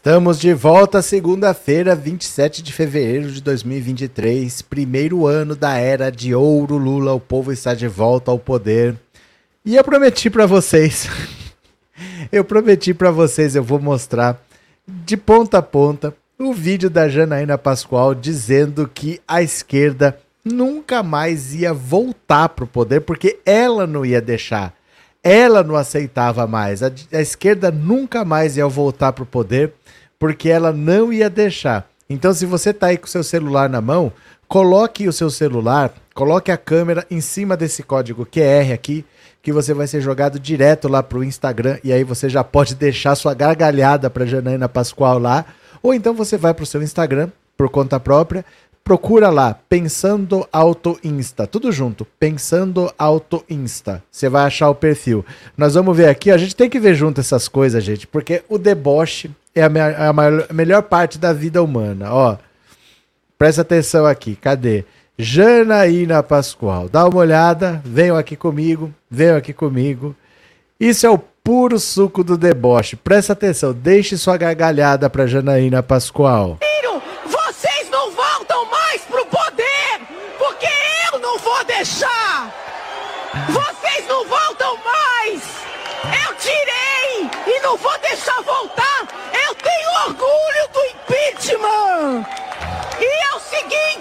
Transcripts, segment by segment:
Estamos de volta segunda-feira, 27 de fevereiro de 2023, primeiro ano da era de ouro Lula, o povo está de volta ao poder. E eu prometi para vocês, eu prometi para vocês, eu vou mostrar de ponta a ponta o vídeo da Janaína Pascoal dizendo que a esquerda nunca mais ia voltar pro poder porque ela não ia deixar. Ela não aceitava mais. A, a esquerda nunca mais ia voltar pro poder porque ela não ia deixar. Então, se você tá aí com o seu celular na mão, coloque o seu celular, coloque a câmera em cima desse código QR aqui, que você vai ser jogado direto lá pro Instagram e aí você já pode deixar sua gargalhada para Janaína Pascoal lá, ou então você vai pro seu Instagram por conta própria, procura lá Pensando Auto Insta, tudo junto, Pensando Auto Insta. Você vai achar o perfil. Nós vamos ver aqui, a gente tem que ver junto essas coisas, gente, porque o deboche é a, é a, maior, a melhor parte da vida humana. Ó, presta atenção aqui, cadê? Janaína Pascoal. Dá uma olhada, venham aqui comigo, venham aqui comigo. Isso é o puro suco do deboche. Presta atenção, deixe sua gargalhada para Janaína Pascoal.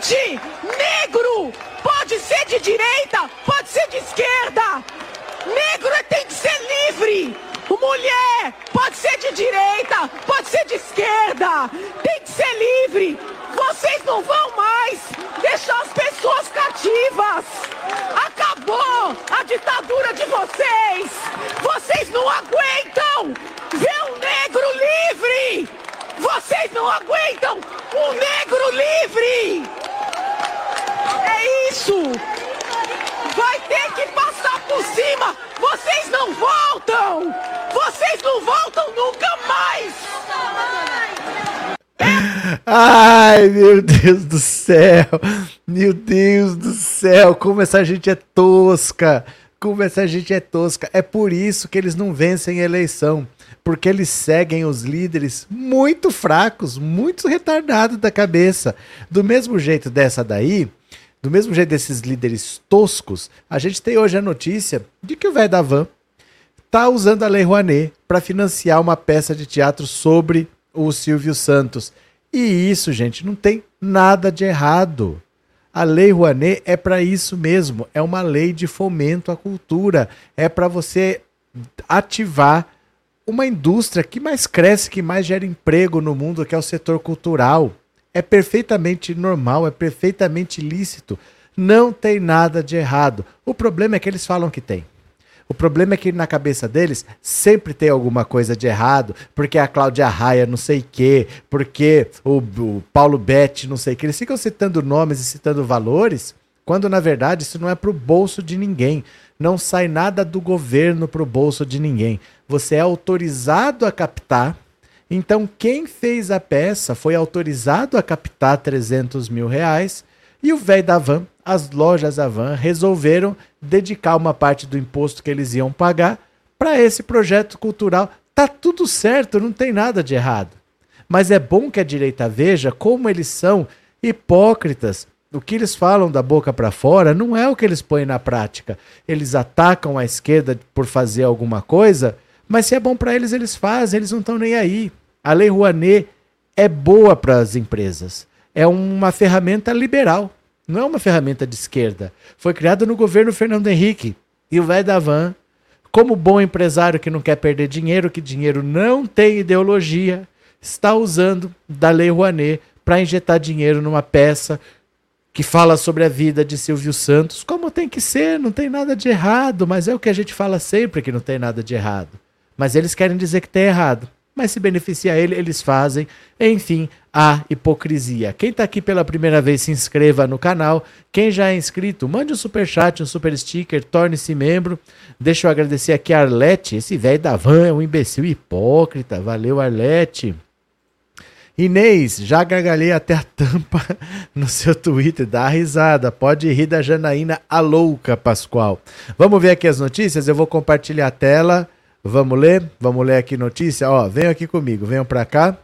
Seguinte: negro pode ser de direita, pode ser de esquerda. Negro é, tem que ser livre. Mulher pode ser de direita, pode ser de esquerda. Tem que ser livre. Vocês não vão mais deixar as pessoas cativas. Acabou a ditadura de vocês. Vocês não aguentam ver um negro livre. Vocês não aguentam um negro livre! É isso! Vai ter que passar por cima! Vocês não voltam! Vocês não voltam nunca mais! Ai, meu Deus do céu! Meu Deus do céu! Como essa gente é tosca! Como essa gente é tosca! É por isso que eles não vencem a eleição porque eles seguem os líderes muito fracos, muito retardados da cabeça. Do mesmo jeito dessa daí, do mesmo jeito desses líderes toscos, a gente tem hoje a notícia de que o velho da van tá usando a Lei Rouanet para financiar uma peça de teatro sobre o Silvio Santos. E isso, gente, não tem nada de errado. A Lei Rouanet é para isso mesmo, é uma lei de fomento à cultura, é para você ativar uma indústria que mais cresce, que mais gera emprego no mundo, que é o setor cultural. É perfeitamente normal, é perfeitamente lícito. Não tem nada de errado. O problema é que eles falam que tem. O problema é que na cabeça deles sempre tem alguma coisa de errado, porque a Cláudia Raia não sei quê, porque o, o Paulo Betti não sei o quê. Eles ficam citando nomes e citando valores, quando na verdade isso não é para o bolso de ninguém. Não sai nada do governo para o bolso de ninguém você é autorizado a captar. Então, quem fez a peça foi autorizado a captar 300 mil reais e o velho da van, as lojas da van, resolveram dedicar uma parte do imposto que eles iam pagar para esse projeto cultural. Tá tudo certo, não tem nada de errado. Mas é bom que a direita veja como eles são hipócritas. O que eles falam da boca para fora não é o que eles põem na prática. Eles atacam a esquerda por fazer alguma coisa mas se é bom para eles, eles fazem, eles não estão nem aí. A Lei Rouanet é boa para as empresas. É uma ferramenta liberal, não é uma ferramenta de esquerda. Foi criada no governo Fernando Henrique. E o velho da van, como bom empresário que não quer perder dinheiro, que dinheiro não tem ideologia, está usando da Lei Rouanet para injetar dinheiro numa peça que fala sobre a vida de Silvio Santos, como tem que ser, não tem nada de errado, mas é o que a gente fala sempre que não tem nada de errado. Mas eles querem dizer que tem errado. mas se beneficia ele, eles fazem. Enfim, a hipocrisia. Quem está aqui pela primeira vez, se inscreva no canal. Quem já é inscrito, mande um super chat, um super sticker, torne-se membro. Deixa eu agradecer aqui a Arlete. Esse velho da van é um imbecil hipócrita. Valeu, Arlete. Inês, já gargalhei até a tampa no seu Twitter. Dá risada. Pode rir da Janaína a louca, Pascoal. Vamos ver aqui as notícias. Eu vou compartilhar a tela. Vamos ler? Vamos ler aqui notícia? Ó, venham aqui comigo, venham para cá.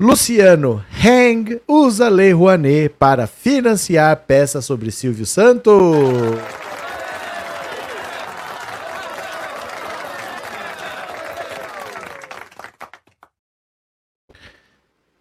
Luciano Heng usa Lei Rouanet para financiar peça sobre Silvio Santos.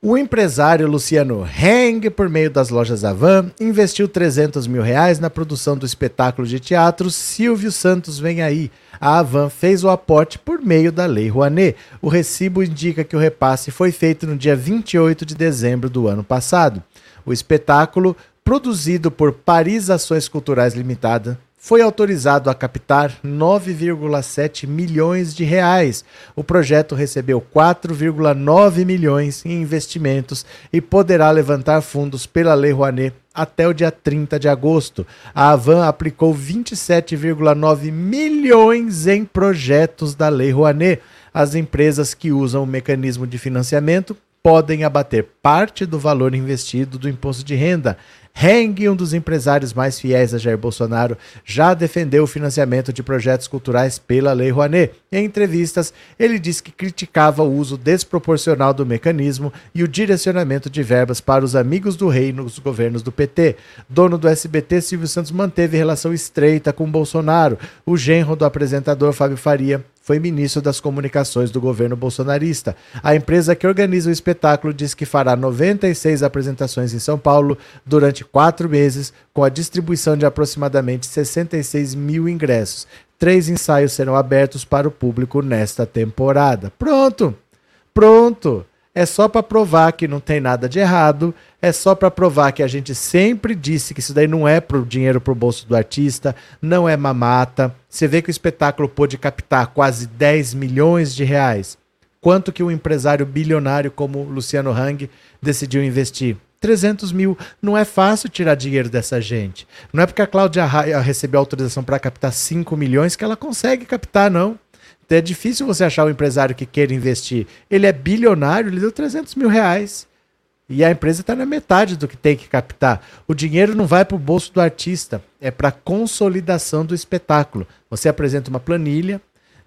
O empresário Luciano Heng, por meio das lojas Avan, investiu 300 mil reais na produção do espetáculo de teatro Silvio Santos Vem Aí. A Avan fez o aporte por meio da Lei Rouanet. O recibo indica que o repasse foi feito no dia 28 de dezembro do ano passado. O espetáculo, produzido por Paris Ações Culturais Limitada, foi autorizado a captar 9,7 milhões de reais. O projeto recebeu 4,9 milhões em investimentos e poderá levantar fundos pela Lei Rouanet até o dia 30 de agosto. A Avan aplicou 27,9 milhões em projetos da Lei Rouanet. As empresas que usam o mecanismo de financiamento podem abater parte do valor investido do imposto de renda. Heng, um dos empresários mais fiéis a Jair Bolsonaro, já defendeu o financiamento de projetos culturais pela Lei Rouanet. Em entrevistas, ele disse que criticava o uso desproporcional do mecanismo e o direcionamento de verbas para os amigos do rei nos governos do PT. Dono do SBT, Silvio Santos manteve relação estreita com Bolsonaro. O genro do apresentador Fábio Faria foi ministro das comunicações do governo bolsonarista. A empresa que organiza o espetáculo diz que fará 96 apresentações em São Paulo durante quatro meses, com a distribuição de aproximadamente 66 mil ingressos. Três ensaios serão abertos para o público nesta temporada. Pronto! Pronto! É só para provar que não tem nada de errado, é só para provar que a gente sempre disse que isso daí não é pro dinheiro pro bolso do artista, não é mamata. Você vê que o espetáculo pôde captar quase 10 milhões de reais. Quanto que um empresário bilionário como Luciano Hang decidiu investir? 300 mil. Não é fácil tirar dinheiro dessa gente. Não é porque a Cláudia Raia recebeu autorização para captar 5 milhões que ela consegue captar, não. É difícil você achar um empresário que queira investir. Ele é bilionário, ele deu 300 mil reais. E a empresa está na metade do que tem que captar. O dinheiro não vai para o bolso do artista, é para consolidação do espetáculo. Você apresenta uma planilha,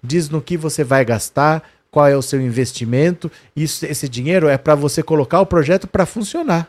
diz no que você vai gastar, qual é o seu investimento. Isso, esse dinheiro é para você colocar o projeto para funcionar.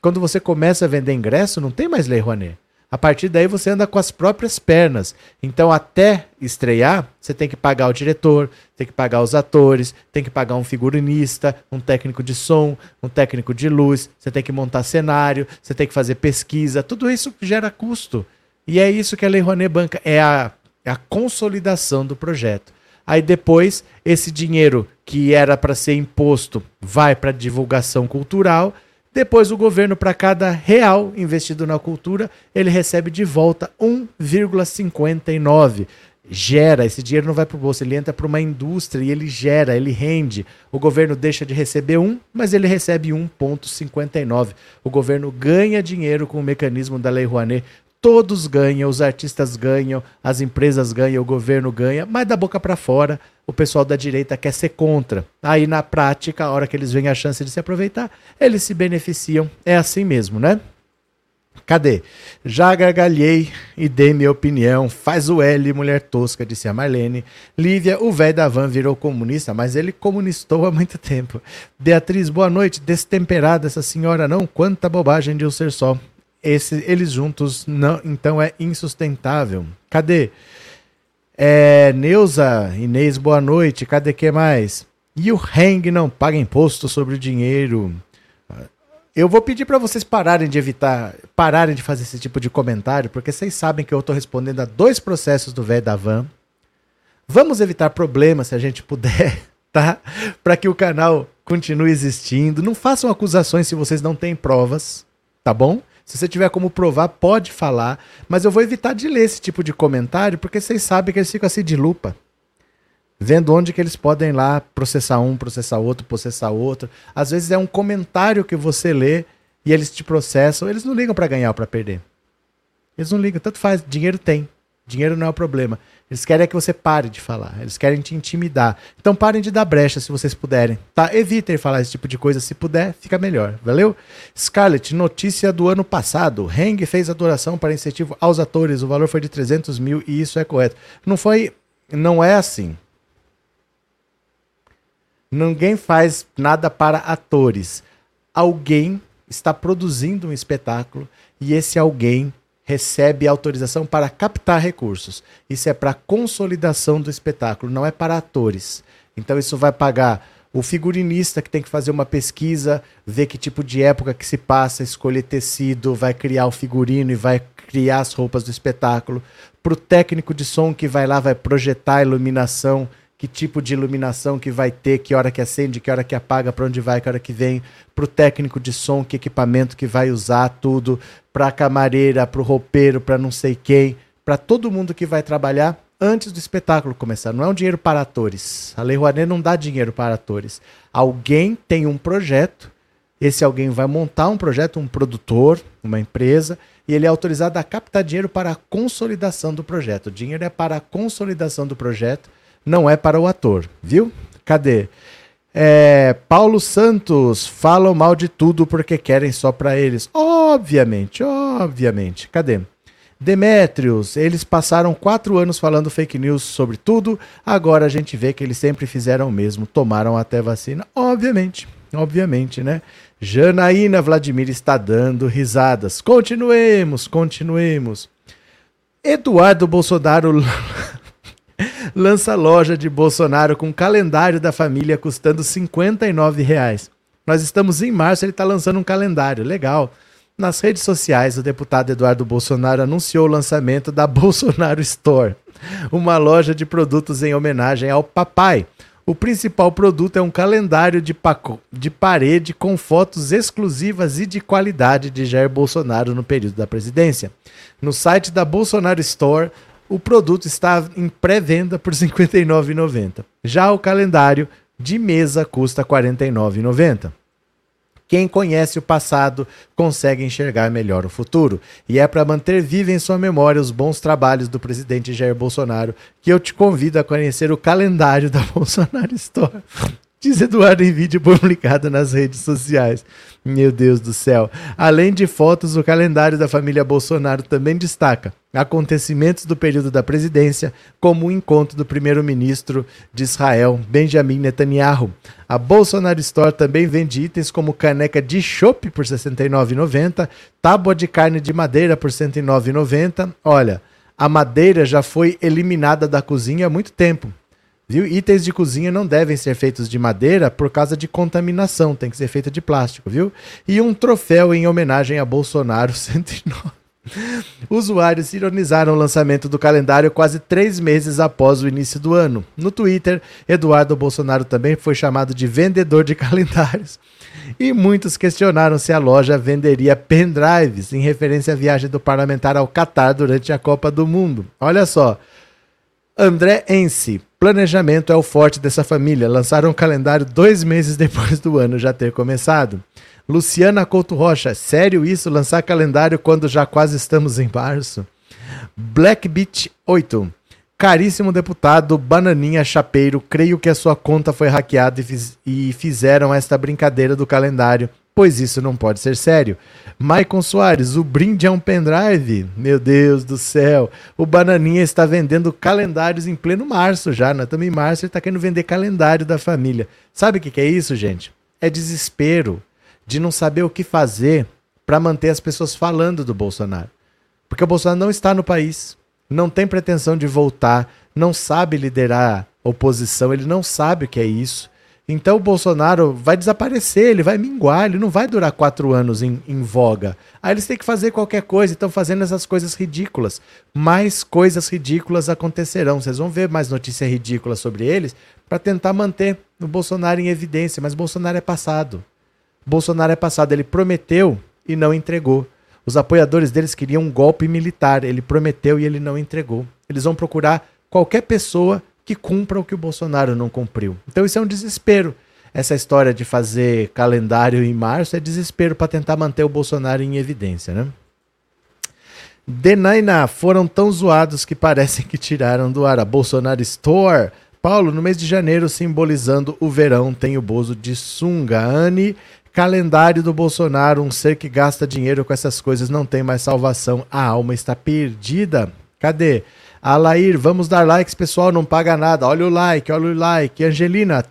Quando você começa a vender ingresso, não tem mais lei Rouanet. A partir daí você anda com as próprias pernas. Então, até estrear, você tem que pagar o diretor, tem que pagar os atores, tem que pagar um figurinista, um técnico de som, um técnico de luz, você tem que montar cenário, você tem que fazer pesquisa. Tudo isso gera custo. E é isso que a Lei Rouanet banca, é a, é a consolidação do projeto. Aí depois, esse dinheiro que era para ser imposto vai para divulgação cultural depois, o governo, para cada real investido na cultura, ele recebe de volta 1,59. Gera, esse dinheiro não vai para o bolso, ele entra para uma indústria e ele gera, ele rende. O governo deixa de receber um, mas ele recebe 1,59. O governo ganha dinheiro com o mecanismo da Lei Rouanet todos ganham, os artistas ganham, as empresas ganham, o governo ganha, mas da boca para fora o pessoal da direita quer ser contra. Aí na prática, a hora que eles veem a chance de se aproveitar, eles se beneficiam. É assim mesmo, né? Cadê? Já gargalhei e dei minha opinião. Faz o L, mulher tosca, disse a Marlene. Lívia, o velho da van virou comunista, mas ele comunistou há muito tempo. Beatriz, boa noite. Destemperada essa senhora não? Quanta bobagem de um ser só. Esse, eles juntos não, então é insustentável. Cadê? É, Neuza, Inês, boa noite. Cadê que mais? E o Heng não paga imposto sobre o dinheiro. Eu vou pedir para vocês pararem de evitar, pararem de fazer esse tipo de comentário, porque vocês sabem que eu estou respondendo a dois processos do velho da van. Vamos evitar problemas se a gente puder, tá? Para que o canal continue existindo. Não façam acusações se vocês não têm provas, tá bom? Se você tiver como provar, pode falar. Mas eu vou evitar de ler esse tipo de comentário, porque vocês sabem que eles ficam assim de lupa. vendo onde que eles podem lá processar um, processar outro, processar outro. Às vezes é um comentário que você lê e eles te processam, eles não ligam para ganhar ou para perder. Eles não ligam, tanto faz, dinheiro tem. Dinheiro não é o problema. Eles querem é que você pare de falar. Eles querem te intimidar. Então parem de dar brecha se vocês puderem. Tá? Evitem falar esse tipo de coisa. Se puder, fica melhor. Valeu? Scarlett, notícia do ano passado. Heng fez adoração para incentivo aos atores. O valor foi de 300 mil e isso é correto. Não foi. Não é assim. Ninguém faz nada para atores. Alguém está produzindo um espetáculo e esse alguém recebe autorização para captar recursos. Isso é para consolidação do espetáculo, não é para atores. Então isso vai pagar o figurinista que tem que fazer uma pesquisa, ver que tipo de época que se passa, escolher tecido, vai criar o figurino e vai criar as roupas do espetáculo. Para o técnico de som que vai lá, vai projetar a iluminação que tipo de iluminação que vai ter, que hora que acende, que hora que apaga, para onde vai, que hora que vem, para o técnico de som, que equipamento que vai usar, tudo, para a camareira, para o roupeiro, para não sei quem, para todo mundo que vai trabalhar antes do espetáculo começar. Não é um dinheiro para atores. A Lei Rouanet não dá dinheiro para atores. Alguém tem um projeto, esse alguém vai montar um projeto, um produtor, uma empresa, e ele é autorizado a captar dinheiro para a consolidação do projeto. O dinheiro é para a consolidação do projeto não é para o ator, viu? Cadê? É, Paulo Santos, falam mal de tudo porque querem só para eles. Obviamente, obviamente. Cadê? Demétrios, eles passaram quatro anos falando fake news sobre tudo, agora a gente vê que eles sempre fizeram o mesmo, tomaram até vacina. Obviamente, obviamente, né? Janaína Vladimir está dando risadas. Continuemos, continuemos. Eduardo Bolsonaro lança loja de Bolsonaro com calendário da família custando 59 reais. Nós estamos em março, ele está lançando um calendário, legal. Nas redes sociais, o deputado Eduardo Bolsonaro anunciou o lançamento da Bolsonaro Store, uma loja de produtos em homenagem ao papai. O principal produto é um calendário de, de parede com fotos exclusivas e de qualidade de Jair Bolsonaro no período da presidência. No site da Bolsonaro Store, o produto está em pré-venda por R$ 59,90. Já o calendário de mesa custa R$ 49,90. Quem conhece o passado consegue enxergar melhor o futuro. E é para manter viva em sua memória os bons trabalhos do presidente Jair Bolsonaro que eu te convido a conhecer o calendário da Bolsonaro Store diz Eduardo em vídeo publicado nas redes sociais. Meu Deus do céu. Além de fotos, o calendário da família Bolsonaro também destaca acontecimentos do período da presidência, como o encontro do primeiro-ministro de Israel, Benjamin Netanyahu. A Bolsonaro Store também vende itens como caneca de chopp por R$ 69,90, tábua de carne de madeira por R$ 109,90. Olha, a madeira já foi eliminada da cozinha há muito tempo. Viu? Itens de cozinha não devem ser feitos de madeira por causa de contaminação, tem que ser feito de plástico, viu? E um troféu em homenagem a Bolsonaro 109. Usuários ironizaram o lançamento do calendário quase três meses após o início do ano. No Twitter, Eduardo Bolsonaro também foi chamado de vendedor de calendários. E muitos questionaram se a loja venderia pendrives, em referência à viagem do parlamentar ao Catar durante a Copa do Mundo. Olha só. André Ense, planejamento é o forte dessa família. Lançaram um calendário dois meses depois do ano já ter começado. Luciana Couto Rocha, sério isso? Lançar calendário quando já quase estamos em março? Black Beach 8. Caríssimo deputado Bananinha Chapeiro, creio que a sua conta foi hackeada e, fiz, e fizeram esta brincadeira do calendário pois isso não pode ser sério. Maicon Soares, o brinde é um pendrive? Meu Deus do céu. O Bananinha está vendendo calendários em pleno março já. Nós estamos em março e está querendo vender calendário da família. Sabe o que, que é isso, gente? É desespero de não saber o que fazer para manter as pessoas falando do Bolsonaro. Porque o Bolsonaro não está no país, não tem pretensão de voltar, não sabe liderar oposição, ele não sabe o que é isso. Então o Bolsonaro vai desaparecer, ele vai minguar, ele não vai durar quatro anos em, em voga. Aí eles têm que fazer qualquer coisa, estão fazendo essas coisas ridículas. Mais coisas ridículas acontecerão. Vocês vão ver mais notícias ridículas sobre eles para tentar manter o Bolsonaro em evidência. Mas Bolsonaro é passado. Bolsonaro é passado. Ele prometeu e não entregou. Os apoiadores deles queriam um golpe militar. Ele prometeu e ele não entregou. Eles vão procurar qualquer pessoa que cumpra o que o Bolsonaro não cumpriu. Então isso é um desespero. Essa história de fazer calendário em março é desespero para tentar manter o Bolsonaro em evidência, né? Denaina foram tão zoados que parecem que tiraram do ar a Bolsonaro Store. Paulo, no mês de janeiro, simbolizando o verão, tem o Bozo de sunga. Anne, calendário do Bolsonaro, um ser que gasta dinheiro com essas coisas não tem mais salvação. A alma está perdida. Cadê? Alair, vamos dar likes, pessoal, não paga nada. Olha o like, olha o like. Angelina,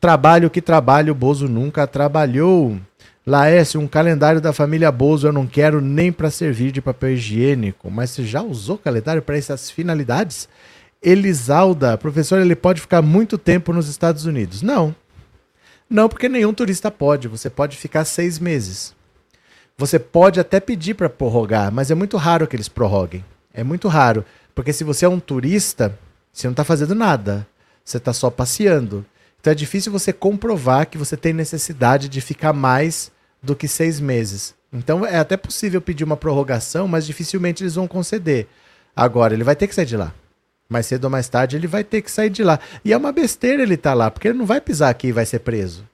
trabalho que trabalho, Bozo nunca trabalhou. Laércio, um calendário da família Bozo eu não quero nem para servir de papel higiênico. Mas você já usou calendário para essas finalidades? Elisalda, professor, ele pode ficar muito tempo nos Estados Unidos? Não. Não, porque nenhum turista pode. Você pode ficar seis meses. Você pode até pedir para prorrogar, mas é muito raro que eles prorroguem. É muito raro. Porque se você é um turista, você não está fazendo nada. Você está só passeando. Então é difícil você comprovar que você tem necessidade de ficar mais do que seis meses. Então é até possível pedir uma prorrogação, mas dificilmente eles vão conceder. Agora, ele vai ter que sair de lá. Mais cedo ou mais tarde, ele vai ter que sair de lá. E é uma besteira ele estar tá lá, porque ele não vai pisar aqui e vai ser preso.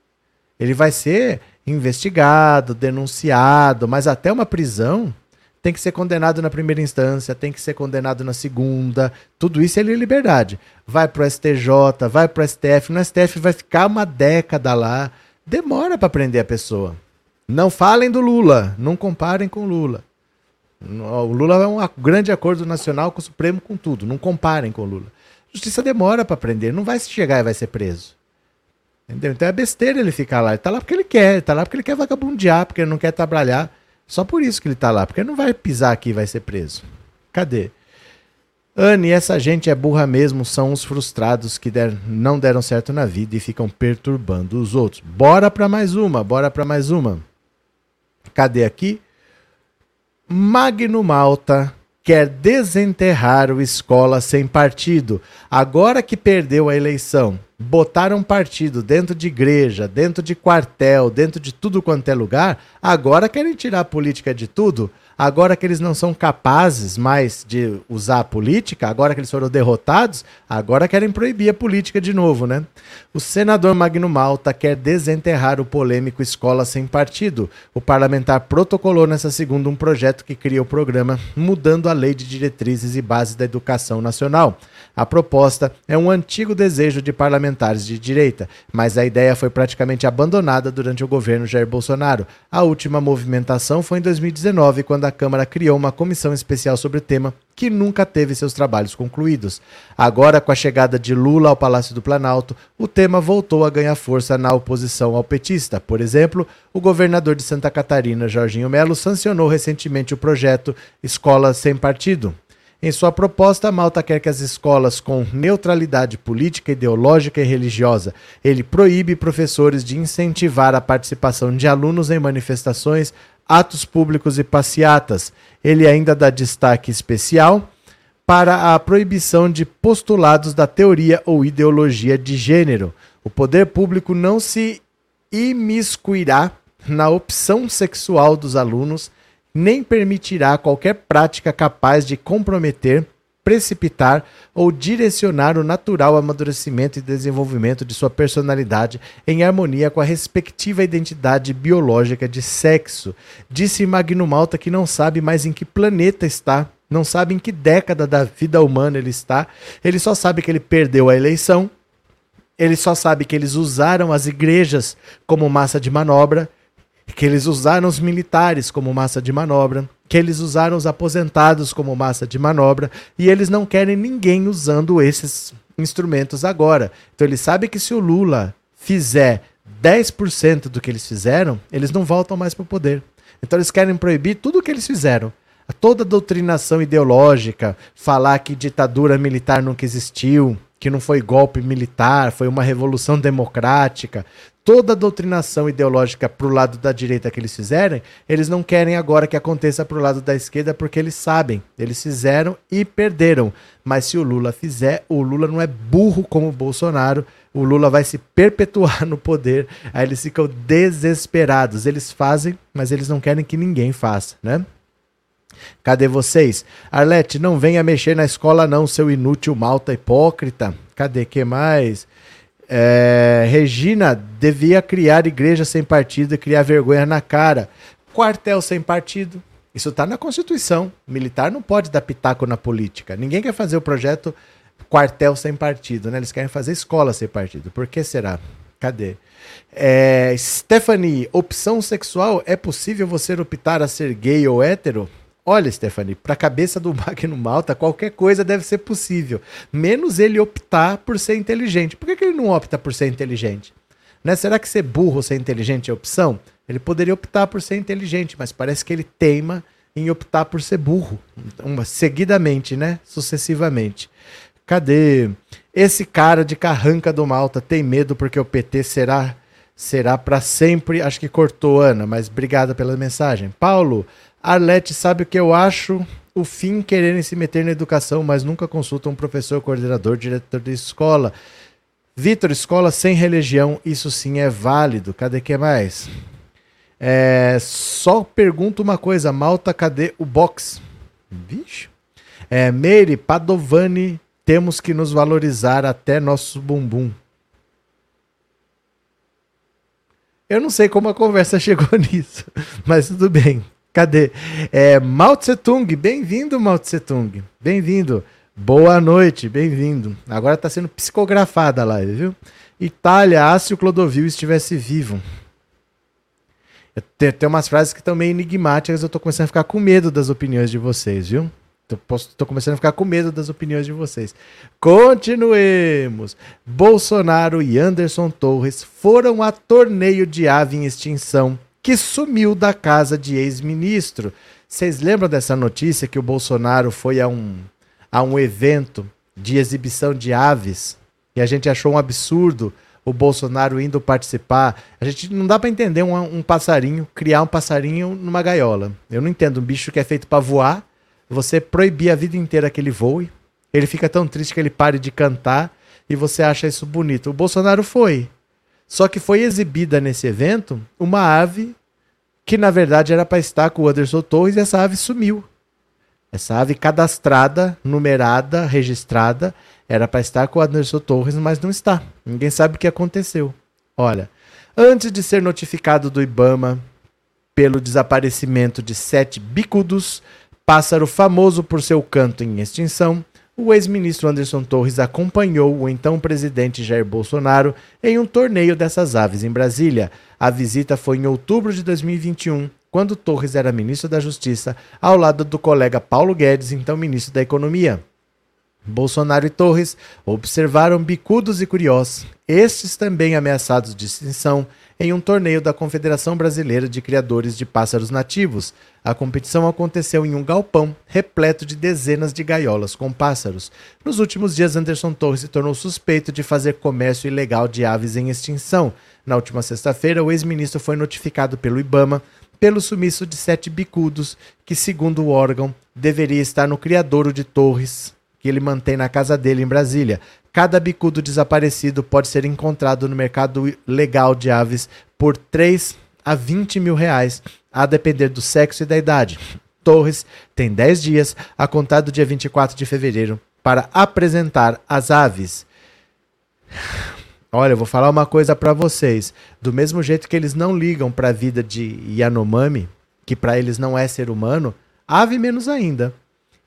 Ele vai ser investigado, denunciado, mas até uma prisão tem que ser condenado na primeira instância, tem que ser condenado na segunda. Tudo isso é liberdade. Vai pro STJ, vai pro STF. No STF vai ficar uma década lá. Demora para prender a pessoa. Não falem do Lula, não comparem com o Lula. O Lula é um grande acordo nacional com o Supremo com tudo, não comparem com o Lula. Justiça demora para prender, não vai chegar e vai ser preso. Entendeu? Então é besteira ele ficar lá. Ele tá lá porque ele quer, ele tá lá porque ele quer vagabundear, porque ele não quer trabalhar. Só por isso que ele tá lá, porque não vai pisar aqui e vai ser preso. Cadê? Anne, essa gente é burra mesmo, são os frustrados que der, não deram certo na vida e ficam perturbando os outros. Bora para mais uma, bora para mais uma. Cadê aqui? Magno Malta quer desenterrar o Escola Sem Partido. Agora que perdeu a eleição, botaram partido dentro de igreja, dentro de quartel, dentro de tudo quanto é lugar, agora querem tirar a política de tudo. Agora que eles não são capazes mais de usar a política, agora que eles foram derrotados, agora querem proibir a política de novo, né? O senador Magno Malta quer desenterrar o polêmico Escola Sem Partido. O parlamentar protocolou nessa segunda um projeto que cria o programa Mudando a Lei de Diretrizes e Bases da Educação Nacional. A proposta é um antigo desejo de parlamentares de direita, mas a ideia foi praticamente abandonada durante o governo Jair Bolsonaro. A última movimentação foi em 2019, quando a Câmara criou uma comissão especial sobre o tema, que nunca teve seus trabalhos concluídos. Agora, com a chegada de Lula ao Palácio do Planalto, o tema voltou a ganhar força na oposição ao petista. Por exemplo, o governador de Santa Catarina, Jorginho Melo, sancionou recentemente o projeto Escola Sem Partido. Em sua proposta, Malta quer que as escolas com neutralidade política, ideológica e religiosa. Ele proíbe professores de incentivar a participação de alunos em manifestações, atos públicos e passeatas. Ele ainda dá destaque especial para a proibição de postulados da teoria ou ideologia de gênero. O poder público não se imiscuirá na opção sexual dos alunos nem permitirá qualquer prática capaz de comprometer, precipitar ou direcionar o natural amadurecimento e desenvolvimento de sua personalidade em harmonia com a respectiva identidade biológica de sexo. Disse Magno Malta que não sabe mais em que planeta está, não sabe em que década da vida humana ele está, ele só sabe que ele perdeu a eleição, ele só sabe que eles usaram as igrejas como massa de manobra que eles usaram os militares como massa de manobra, que eles usaram os aposentados como massa de manobra, e eles não querem ninguém usando esses instrumentos agora. Então eles sabem que se o Lula fizer 10% do que eles fizeram, eles não voltam mais para o poder. Então eles querem proibir tudo o que eles fizeram. Toda doutrinação ideológica, falar que ditadura militar nunca existiu, que não foi golpe militar, foi uma revolução democrática, toda a doutrinação ideológica para o lado da direita que eles fizerem, eles não querem agora que aconteça para o lado da esquerda porque eles sabem, eles fizeram e perderam. Mas se o Lula fizer, o Lula não é burro como o Bolsonaro, o Lula vai se perpetuar no poder, aí eles ficam desesperados. Eles fazem, mas eles não querem que ninguém faça, né? Cadê vocês? Arlete, não venha mexer na escola não, seu inútil malta hipócrita. Cadê que mais? É, Regina devia criar igreja sem partido e criar vergonha na cara. Quartel sem partido. Isso está na Constituição. Militar não pode dar pitaco na política. Ninguém quer fazer o projeto quartel sem partido, né? Eles querem fazer escola sem partido. Por que será? Cadê? É, Stephanie, opção sexual, é possível você optar a ser gay ou hétero? Olha, Stephanie, para a cabeça do Magno Malta, qualquer coisa deve ser possível, menos ele optar por ser inteligente. Por que, que ele não opta por ser inteligente? Né? Será que ser burro ou ser inteligente é opção? Ele poderia optar por ser inteligente, mas parece que ele teima em optar por ser burro, uma, seguidamente, né? Sucessivamente. Cadê? Esse cara de carranca do Malta tem medo porque o PT será será para sempre. Acho que cortou, Ana, mas obrigada pela mensagem. Paulo, Arlete sabe o que eu acho? O fim quererem se meter na educação, mas nunca consultam um professor, coordenador, diretor de escola. Vitor, escola sem religião, isso sim é válido. Cadê que mais? É, só pergunto uma coisa, Malta, cadê o box? Vixe. É, Meire, Padovani, temos que nos valorizar até nosso bumbum. Eu não sei como a conversa chegou nisso, mas tudo bem. Cadê? É, Mao Tse Tung, bem-vindo, Mao Tse Tung. Bem-vindo. Boa noite, bem-vindo. Agora está sendo psicografada a live, viu? Itália, ah, se o Clodovil estivesse vivo. Tem, umas frases que estão meio enigmáticas, eu tô começando a ficar com medo das opiniões de vocês, viu? Tô começando a ficar com medo das opiniões de vocês. Continuemos. Bolsonaro e Anderson Torres foram a torneio de ave em extinção que sumiu da casa de ex-ministro. Vocês lembram dessa notícia que o Bolsonaro foi a um, a um evento de exibição de aves e a gente achou um absurdo o Bolsonaro indo participar. A gente não dá para entender um, um, passarinho, criar um passarinho numa gaiola. Eu não entendo um bicho que é feito para voar, você proibir a vida inteira que ele voe. Ele fica tão triste que ele pare de cantar e você acha isso bonito. O Bolsonaro foi. Só que foi exibida nesse evento uma ave que na verdade era para estar com o Anderson Torres e essa ave sumiu. Essa ave cadastrada, numerada, registrada, era para estar com o Anderson Torres, mas não está. Ninguém sabe o que aconteceu. Olha, antes de ser notificado do Ibama pelo desaparecimento de sete bicudos, pássaro famoso por seu canto em extinção, o ex-ministro Anderson Torres acompanhou o então presidente Jair Bolsonaro em um torneio dessas aves em Brasília. A visita foi em outubro de 2021, quando Torres era ministro da Justiça, ao lado do colega Paulo Guedes, então ministro da Economia. Bolsonaro e Torres observaram bicudos e curiosos, estes também ameaçados de extinção, em um torneio da Confederação Brasileira de Criadores de Pássaros Nativos. A competição aconteceu em um galpão repleto de dezenas de gaiolas com pássaros. Nos últimos dias, Anderson Torres se tornou suspeito de fazer comércio ilegal de aves em extinção. Na última sexta-feira, o ex-ministro foi notificado pelo Ibama pelo sumiço de sete bicudos, que, segundo o órgão, deveria estar no criadouro de Torres, que ele mantém na casa dele em Brasília. Cada bicudo desaparecido pode ser encontrado no mercado legal de aves por 3 a 20 mil reais, a depender do sexo e da idade. Torres tem 10 dias, a contar do dia 24 de fevereiro, para apresentar as aves. Olha, eu vou falar uma coisa para vocês. Do mesmo jeito que eles não ligam para a vida de Yanomami, que para eles não é ser humano, ave menos ainda.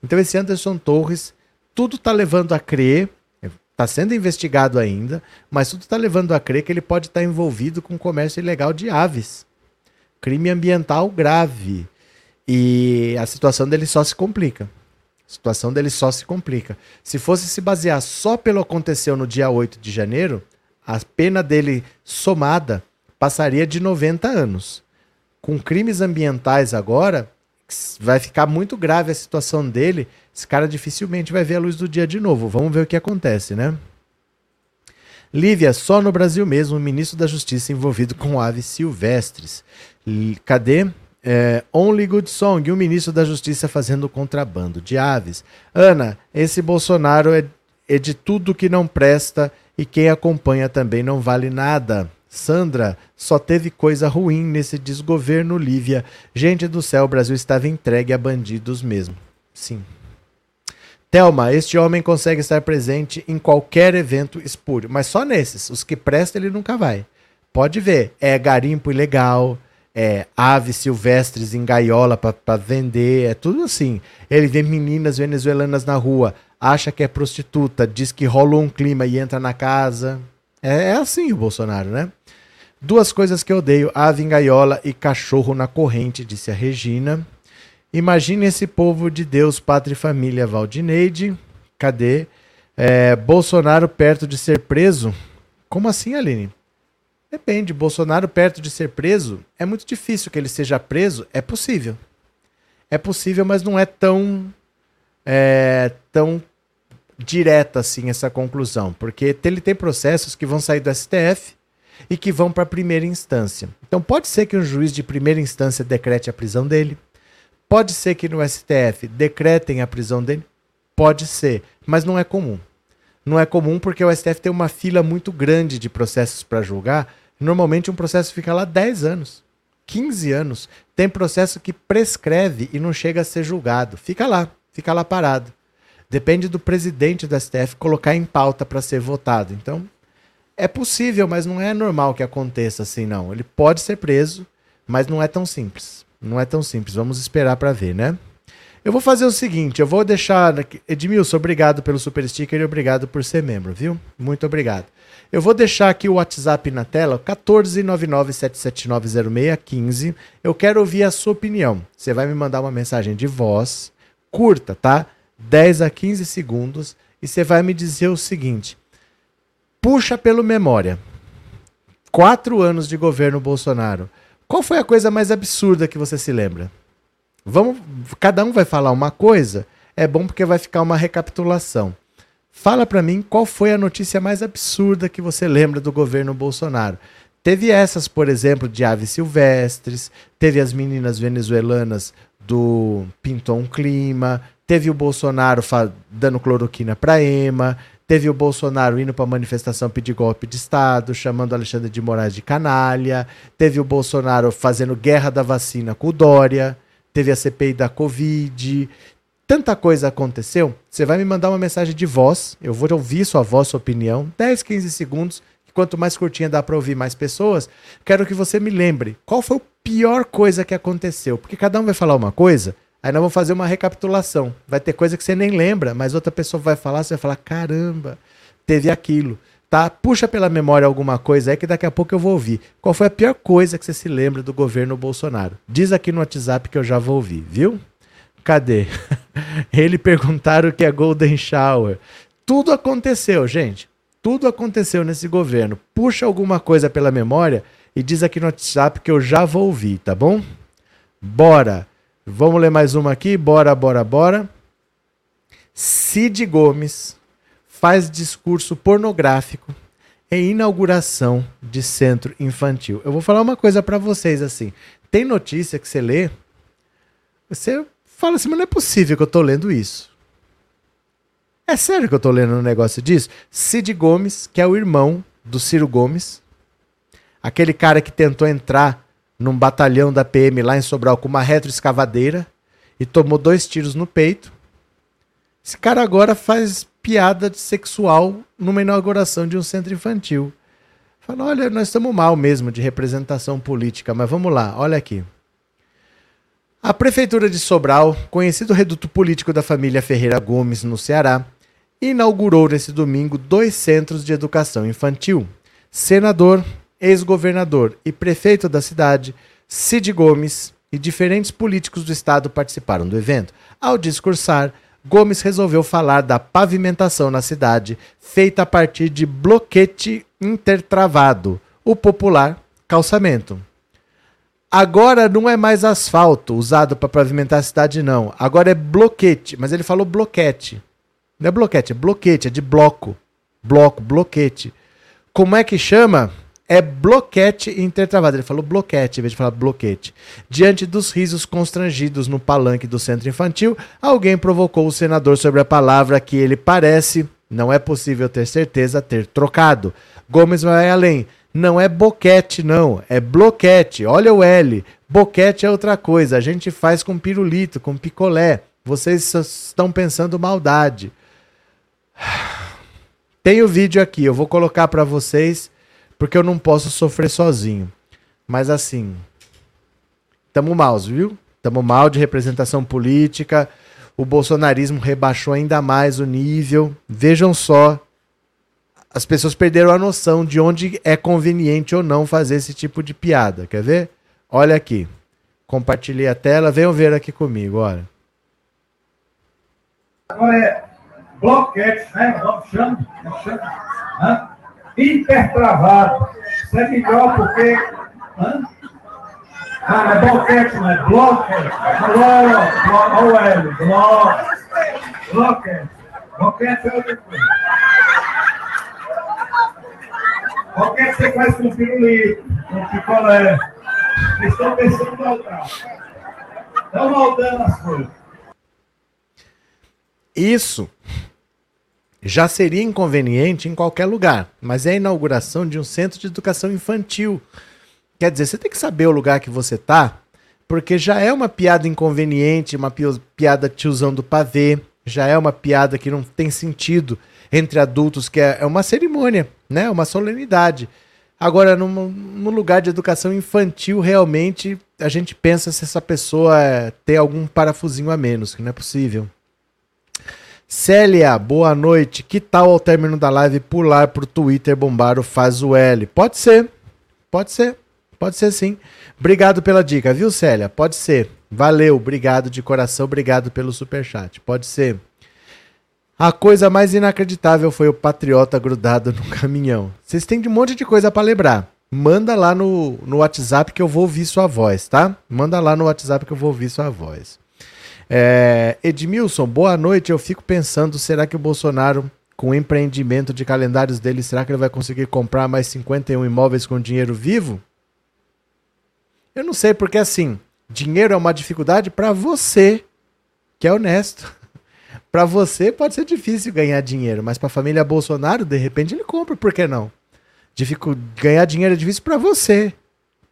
Então esse Anderson Torres tudo está levando a crer, está sendo investigado ainda, mas tudo está levando a crer que ele pode estar tá envolvido com comércio ilegal de aves. Crime ambiental grave. E a situação dele só se complica. A situação dele só se complica. Se fosse se basear só pelo que aconteceu no dia 8 de janeiro, a pena dele somada passaria de 90 anos. Com crimes ambientais agora, vai ficar muito grave a situação dele esse cara dificilmente vai ver a luz do dia de novo. Vamos ver o que acontece, né? Lívia, só no Brasil mesmo, o ministro da Justiça envolvido com aves silvestres. Cadê? É, Only Good Song, o ministro da Justiça fazendo contrabando de aves. Ana, esse Bolsonaro é, é de tudo que não presta e quem acompanha também não vale nada. Sandra, só teve coisa ruim nesse desgoverno, Lívia. Gente do céu, o Brasil estava entregue a bandidos mesmo. Sim. Thelma, este homem consegue estar presente em qualquer evento espúrio, mas só nesses. Os que prestam, ele nunca vai. Pode ver. É garimpo ilegal, é aves silvestres em gaiola para vender, é tudo assim. Ele vê meninas venezuelanas na rua, acha que é prostituta, diz que rolou um clima e entra na casa. É, é assim o Bolsonaro, né? Duas coisas que eu odeio: ave em gaiola e cachorro na corrente, disse a Regina. Imagine esse povo de Deus, pátria e família, Valdineide. Cadê? É, Bolsonaro perto de ser preso? Como assim, Aline? Depende. Bolsonaro perto de ser preso, é muito difícil que ele seja preso. É possível. É possível, mas não é tão, é, tão direta assim essa conclusão. Porque ele tem processos que vão sair do STF e que vão para a primeira instância. Então pode ser que um juiz de primeira instância decrete a prisão dele. Pode ser que no STF decretem a prisão dele? Pode ser, mas não é comum. Não é comum porque o STF tem uma fila muito grande de processos para julgar. Normalmente um processo fica lá 10 anos, 15 anos. Tem processo que prescreve e não chega a ser julgado. Fica lá, fica lá parado. Depende do presidente do STF colocar em pauta para ser votado. Então, é possível, mas não é normal que aconteça assim, não. Ele pode ser preso, mas não é tão simples. Não é tão simples. Vamos esperar para ver, né? Eu vou fazer o seguinte, eu vou deixar. Edmilson, obrigado pelo super sticker e obrigado por ser membro, viu? Muito obrigado. Eu vou deixar aqui o WhatsApp na tela, 14997790615. Eu quero ouvir a sua opinião. Você vai me mandar uma mensagem de voz, curta, tá? 10 a 15 segundos, e você vai me dizer o seguinte: puxa pelo memória. Quatro anos de governo Bolsonaro. Qual foi a coisa mais absurda que você se lembra? Vamos, cada um vai falar uma coisa. É bom porque vai ficar uma recapitulação. Fala para mim qual foi a notícia mais absurda que você lembra do governo Bolsonaro. Teve essas, por exemplo, de aves silvestres, teve as meninas venezuelanas do Pinton Clima, teve o Bolsonaro dando cloroquina para Ema, Teve o Bolsonaro indo para manifestação pedir golpe de Estado, chamando Alexandre de Moraes de canalha. Teve o Bolsonaro fazendo guerra da vacina com o Dória. Teve a CPI da Covid. Tanta coisa aconteceu. Você vai me mandar uma mensagem de voz. Eu vou ouvir sua voz, sua opinião. 10, 15 segundos. Quanto mais curtinha dá para ouvir mais pessoas. Quero que você me lembre qual foi a pior coisa que aconteceu. Porque cada um vai falar uma coisa. Aí nós vamos fazer uma recapitulação. Vai ter coisa que você nem lembra, mas outra pessoa vai falar, você vai falar: caramba, teve aquilo. Tá? Puxa pela memória alguma coisa aí que daqui a pouco eu vou ouvir. Qual foi a pior coisa que você se lembra do governo Bolsonaro? Diz aqui no WhatsApp que eu já vou ouvir, viu? Cadê? Ele perguntaram o que é Golden Shower. Tudo aconteceu, gente. Tudo aconteceu nesse governo. Puxa alguma coisa pela memória e diz aqui no WhatsApp que eu já vou ouvir, tá bom? Bora! Vamos ler mais uma aqui. Bora, bora, bora. Cid Gomes faz discurso pornográfico em inauguração de centro infantil. Eu vou falar uma coisa para vocês assim. Tem notícia que você lê, você fala assim, mas não é possível que eu tô lendo isso. É sério que eu tô lendo um negócio disso? Cid Gomes, que é o irmão do Ciro Gomes, aquele cara que tentou entrar num batalhão da PM lá em Sobral com uma retroescavadeira e tomou dois tiros no peito. Esse cara agora faz piada sexual numa inauguração de um centro infantil. Fala, olha, nós estamos mal mesmo de representação política, mas vamos lá, olha aqui. A Prefeitura de Sobral, conhecido reduto político da família Ferreira Gomes no Ceará, inaugurou nesse domingo dois centros de educação infantil. Senador ex-governador e prefeito da cidade, Cid Gomes, e diferentes políticos do estado participaram do evento. Ao discursar, Gomes resolveu falar da pavimentação na cidade, feita a partir de bloquete intertravado, o popular calçamento. Agora não é mais asfalto usado para pavimentar a cidade, não. Agora é bloquete, mas ele falou bloquete. Não é bloquete, é bloquete, é de bloco. Bloco, bloquete. Como é que chama? É bloquete intertravado. Ele falou bloquete em vez de falar bloquete. Diante dos risos constrangidos no palanque do centro infantil, alguém provocou o senador sobre a palavra que ele parece, não é possível ter certeza, ter trocado. Gomes vai além. Não é boquete, não. É bloquete. Olha o L. Boquete é outra coisa. A gente faz com pirulito, com picolé. Vocês estão pensando maldade. Tem o vídeo aqui. Eu vou colocar para vocês porque eu não posso sofrer sozinho. Mas assim, tamo mal, viu? Tamo mal de representação política. O bolsonarismo rebaixou ainda mais o nível. Vejam só, as pessoas perderam a noção de onde é conveniente ou não fazer esse tipo de piada. Quer ver? Olha aqui. Compartilhei a tela. Venham ver aqui comigo, olha. Agora é bloquete, né? Chama, chama. Hã? Intertravado. Isso é melhor porque. Hã? Ah, é boquete, não é bloquete. Olha o L, bloquete. Boquete é outra coisa. Boquete você faz com pirulito, com picolé. Vocês estão pensando maldar. Estão maldando as coisas. Isso já seria inconveniente em qualquer lugar, mas é a inauguração de um centro de educação infantil. Quer dizer, você tem que saber o lugar que você tá, porque já é uma piada inconveniente, uma piada tiozão do pavê, já é uma piada que não tem sentido entre adultos, que é, é uma cerimônia, né? Uma solenidade. Agora, num, num, lugar de educação infantil, realmente a gente pensa se essa pessoa é, tem algum parafusinho a menos, que não é possível. Célia, boa noite. Que tal ao término da live pular pro Twitter bombar o Faz o L? Pode ser. Pode ser. Pode ser sim. Obrigado pela dica, viu, Célia? Pode ser. Valeu, obrigado de coração, obrigado pelo super chat. Pode ser. A coisa mais inacreditável foi o patriota grudado no caminhão. Vocês têm de um monte de coisa para lembrar. Manda lá no, no WhatsApp que eu vou ouvir sua voz, tá? Manda lá no WhatsApp que eu vou ouvir sua voz. É, Edmilson, boa noite. Eu fico pensando, será que o Bolsonaro, com o empreendimento de calendários dele, será que ele vai conseguir comprar mais 51 imóveis com dinheiro vivo? Eu não sei, porque assim, dinheiro é uma dificuldade para você, que é honesto. para você pode ser difícil ganhar dinheiro, mas para a família Bolsonaro, de repente ele compra, por que não? Dificu ganhar dinheiro é difícil para você,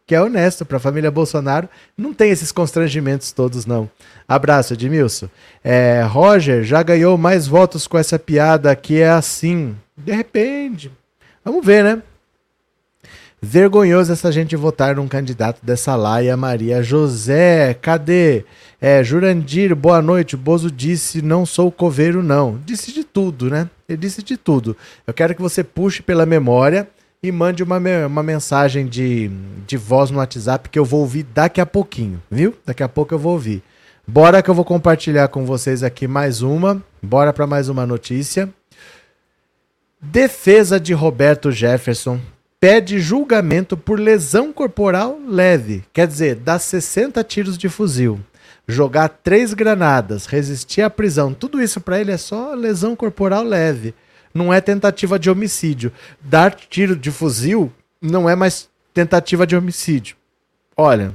que é honesto para a família Bolsonaro, não tem esses constrangimentos todos, não. Abraço, Edmilson. É, Roger já ganhou mais votos com essa piada que é assim. De repente. Vamos ver, né? Vergonhoso essa gente votar num candidato dessa laia Maria José. Cadê? É, Jurandir, boa noite. Bozo disse: não sou coveiro, não. Disse de tudo, né? Ele disse de tudo. Eu quero que você puxe pela memória e mande uma, uma mensagem de, de voz no WhatsApp que eu vou ouvir daqui a pouquinho, viu? Daqui a pouco eu vou ouvir. Bora que eu vou compartilhar com vocês aqui mais uma. Bora para mais uma notícia. Defesa de Roberto Jefferson pede julgamento por lesão corporal leve, quer dizer, dá 60 tiros de fuzil, jogar três granadas, resistir à prisão, tudo isso para ele é só lesão corporal leve não é tentativa de homicídio. Dar tiro de fuzil não é mais tentativa de homicídio. Olha,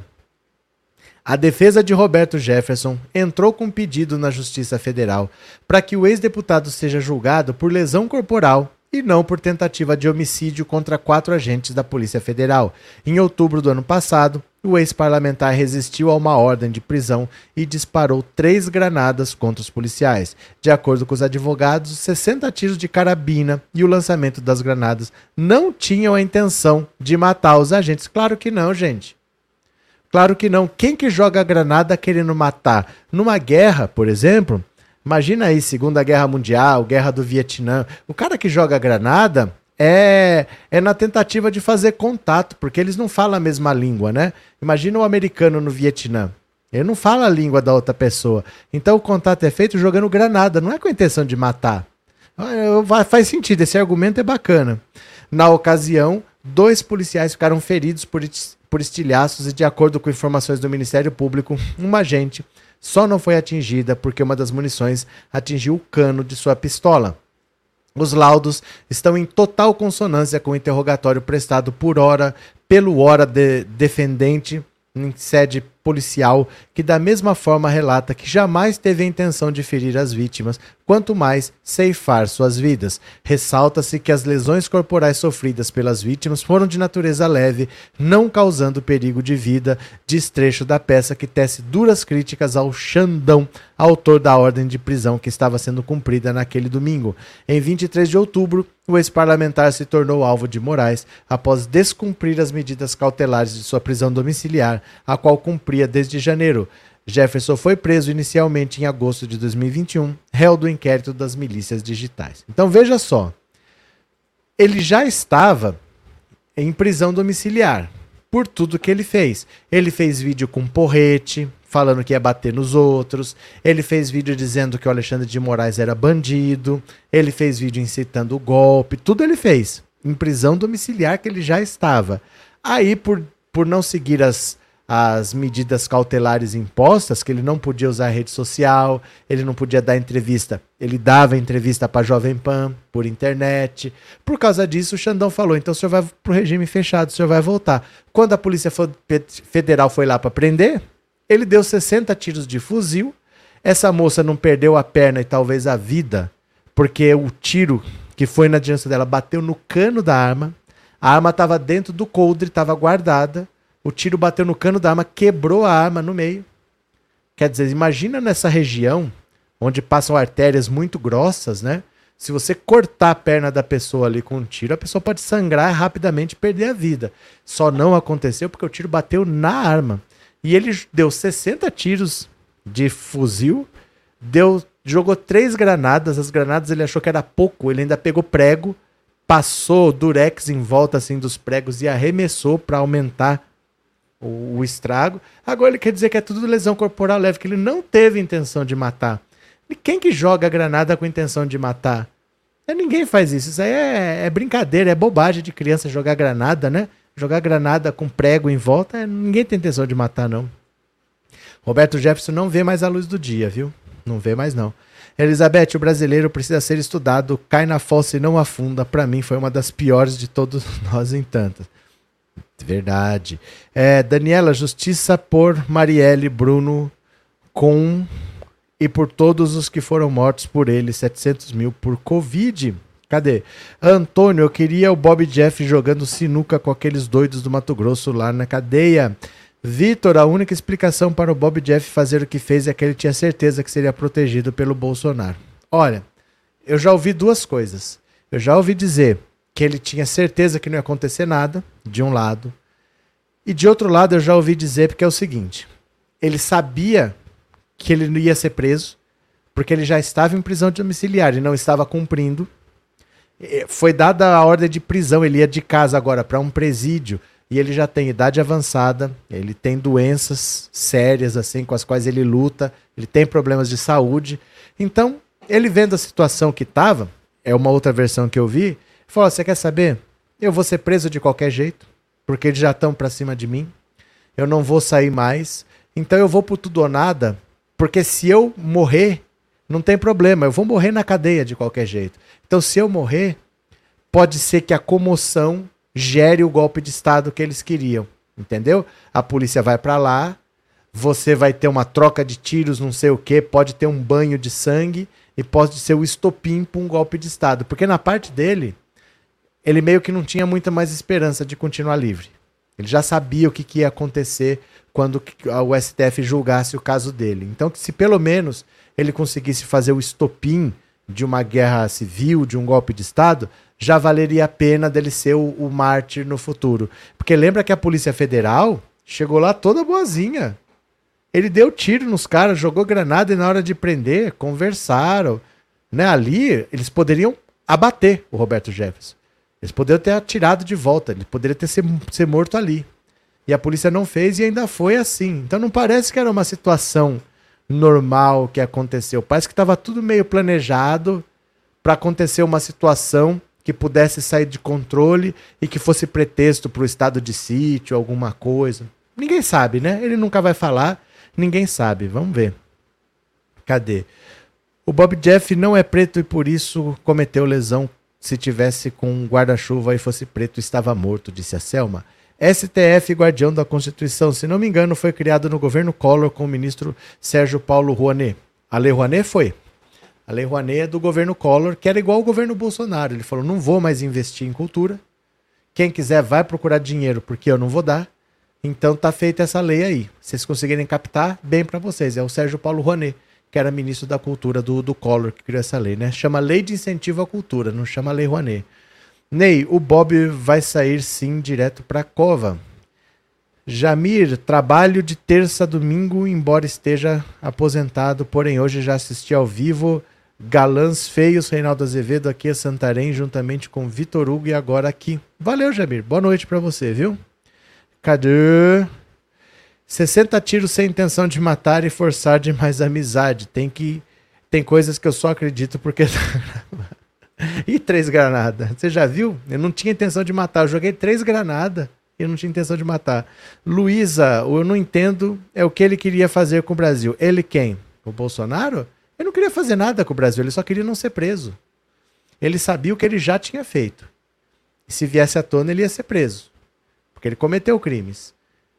a defesa de Roberto Jefferson entrou com um pedido na Justiça Federal para que o ex-deputado seja julgado por lesão corporal e não por tentativa de homicídio contra quatro agentes da Polícia Federal. Em outubro do ano passado, o ex-parlamentar resistiu a uma ordem de prisão e disparou três granadas contra os policiais. De acordo com os advogados, 60 tiros de carabina e o lançamento das granadas não tinham a intenção de matar os agentes. Claro que não, gente. Claro que não. Quem que joga granada querendo matar? Numa guerra, por exemplo, imagina aí, Segunda Guerra Mundial, Guerra do Vietnã. O cara que joga granada, é, é na tentativa de fazer contato, porque eles não falam a mesma língua, né? Imagina o um americano no Vietnã. Ele não fala a língua da outra pessoa. Então o contato é feito jogando granada, não é com a intenção de matar. Ah, faz sentido, esse argumento é bacana. Na ocasião, dois policiais ficaram feridos por, por estilhaços e, de acordo com informações do Ministério Público, uma agente só não foi atingida porque uma das munições atingiu o cano de sua pistola. Os laudos estão em total consonância com o interrogatório prestado por hora pelo hora de defendente em sede policial que, da mesma forma, relata que jamais teve a intenção de ferir as vítimas, quanto mais ceifar suas vidas. Ressalta-se que as lesões corporais sofridas pelas vítimas foram de natureza leve, não causando perigo de vida, destrecho da peça que tece duras críticas ao Xandão, autor da ordem de prisão que estava sendo cumprida naquele domingo. Em 23 de outubro, o ex-parlamentar se tornou alvo de Moraes após descumprir as medidas cautelares de sua prisão domiciliar, a qual cumpria desde janeiro. Jefferson foi preso inicialmente em agosto de 2021, réu do inquérito das milícias digitais. Então veja só, ele já estava em prisão domiciliar por tudo que ele fez. Ele fez vídeo com porrete, falando que ia bater nos outros. Ele fez vídeo dizendo que o Alexandre de Moraes era bandido. Ele fez vídeo incitando o golpe. Tudo ele fez. Em prisão domiciliar que ele já estava. Aí, por, por não seguir as, as medidas cautelares impostas, que ele não podia usar rede social, ele não podia dar entrevista. Ele dava entrevista para Jovem Pan por internet. Por causa disso, o Xandão falou: então o senhor vai para o regime fechado, o senhor vai voltar. Quando a Polícia Federal foi lá para prender, ele deu 60 tiros de fuzil. Essa moça não perdeu a perna e talvez a vida, porque o tiro que foi na direção dela bateu no cano da arma. A arma estava dentro do coldre, estava guardada. O tiro bateu no cano da arma, quebrou a arma no meio. Quer dizer, imagina nessa região onde passam artérias muito grossas, né? Se você cortar a perna da pessoa ali com um tiro, a pessoa pode sangrar rapidamente e perder a vida. Só não aconteceu porque o tiro bateu na arma. E ele deu 60 tiros de fuzil, deu, jogou três granadas. As granadas ele achou que era pouco, ele ainda pegou prego, passou durex em volta assim dos pregos e arremessou para aumentar o, o, estrago. Agora ele quer dizer que é tudo lesão corporal leve, que ele não teve intenção de matar. E quem que joga granada com intenção de matar? É, ninguém faz isso. Isso aí é, é, brincadeira, é bobagem de criança jogar granada, né? Jogar granada com prego em volta, é, ninguém tem intenção de matar, não. Roberto Jefferson não vê mais a luz do dia, viu? Não vê mais, não. Elizabeth, o brasileiro precisa ser estudado, cai na fossa e não afunda. Para mim, foi uma das piores de todos nós em tantas. Verdade. É, Daniela, justiça por Marielle Bruno com e por todos os que foram mortos por ele, 700 mil por Covid. Cadê? Antônio, eu queria o Bob Jeff jogando sinuca com aqueles doidos do Mato Grosso lá na cadeia. Vitor, a única explicação para o Bob Jeff fazer o que fez é que ele tinha certeza que seria protegido pelo Bolsonaro. Olha, eu já ouvi duas coisas. Eu já ouvi dizer que ele tinha certeza que não ia acontecer nada, de um lado. E de outro lado, eu já ouvi dizer porque é o seguinte: ele sabia que ele não ia ser preso, porque ele já estava em prisão domiciliar e não estava cumprindo. Foi dada a ordem de prisão, ele ia de casa agora para um presídio e ele já tem idade avançada, ele tem doenças sérias assim com as quais ele luta, ele tem problemas de saúde. Então, ele vendo a situação que estava, é uma outra versão que eu vi, Falou: Você quer saber? Eu vou ser preso de qualquer jeito, porque eles já estão pra cima de mim. Eu não vou sair mais. Então eu vou pro tudo ou nada, porque se eu morrer, não tem problema. Eu vou morrer na cadeia de qualquer jeito. Então se eu morrer, pode ser que a comoção gere o golpe de Estado que eles queriam. Entendeu? A polícia vai para lá, você vai ter uma troca de tiros, não sei o que, pode ter um banho de sangue e pode ser o estopim para um golpe de Estado. Porque na parte dele, ele meio que não tinha muita mais esperança de continuar livre. Ele já sabia o que, que ia acontecer quando o STF julgasse o caso dele. Então, se pelo menos ele conseguisse fazer o estopim de uma guerra civil, de um golpe de Estado, já valeria a pena dele ser o, o mártir no futuro. Porque lembra que a Polícia Federal chegou lá toda boazinha. Ele deu tiro nos caras, jogou granada e na hora de prender, conversaram. Né? Ali, eles poderiam abater o Roberto Jefferson. Eles poderiam ter atirado de volta, ele poderia ter ser, ser morto ali. E a polícia não fez e ainda foi assim. Então não parece que era uma situação normal que aconteceu. Parece que estava tudo meio planejado para acontecer uma situação que pudesse sair de controle e que fosse pretexto para o estado de sítio, alguma coisa. Ninguém sabe, né? Ele nunca vai falar, ninguém sabe. Vamos ver. Cadê? O Bob Jeff não é preto e por isso cometeu lesão se tivesse com um guarda-chuva e fosse preto, estava morto, disse a Selma. STF, guardião da Constituição, se não me engano, foi criado no governo Collor com o ministro Sérgio Paulo Rouanet. A Lei Rouanet foi. A Lei Rouanet é do governo Collor, que era igual ao governo Bolsonaro. Ele falou: não vou mais investir em cultura. Quem quiser vai procurar dinheiro, porque eu não vou dar. Então tá feita essa lei aí. Se vocês conseguirem captar, bem para vocês. É o Sérgio Paulo Rouanet, que era ministro da Cultura do, do Collor, que criou essa lei, né? Chama Lei de Incentivo à Cultura, não chama Lei Rouanet. Ney, o Bob vai sair sim direto pra cova. Jamir, trabalho de terça a domingo, embora esteja aposentado, porém hoje já assisti ao vivo Galãs Feios, Reinaldo Azevedo aqui a Santarém, juntamente com Vitor Hugo e agora aqui. Valeu, Jamir. Boa noite para você, viu? Cadê? 60 tiros sem intenção de matar e forçar de mais amizade. Tem que tem coisas que eu só acredito porque e três granadas. Você já viu? Eu não tinha intenção de matar. Eu joguei três granadas e eu não tinha intenção de matar. Luísa, eu não entendo é o que ele queria fazer com o Brasil. Ele quem? O Bolsonaro? Ele não queria fazer nada com o Brasil, ele só queria não ser preso. Ele sabia o que ele já tinha feito. E se viesse à tona, ele ia ser preso. Porque ele cometeu crimes.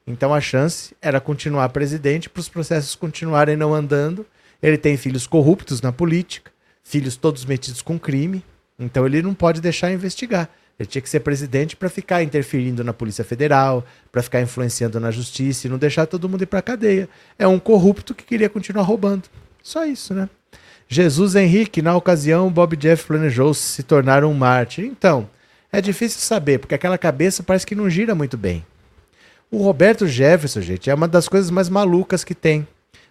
Então a chance era continuar presidente para os processos continuarem não andando. Ele tem filhos corruptos na política filhos todos metidos com crime, então ele não pode deixar investigar. Ele tinha que ser presidente para ficar interferindo na Polícia Federal, para ficar influenciando na justiça e não deixar todo mundo ir para cadeia. É um corrupto que queria continuar roubando. Só isso, né? Jesus Henrique, na ocasião, Bob Jeff planejou se tornar um mártir. Então, é difícil saber, porque aquela cabeça parece que não gira muito bem. O Roberto Jefferson, gente, é uma das coisas mais malucas que tem.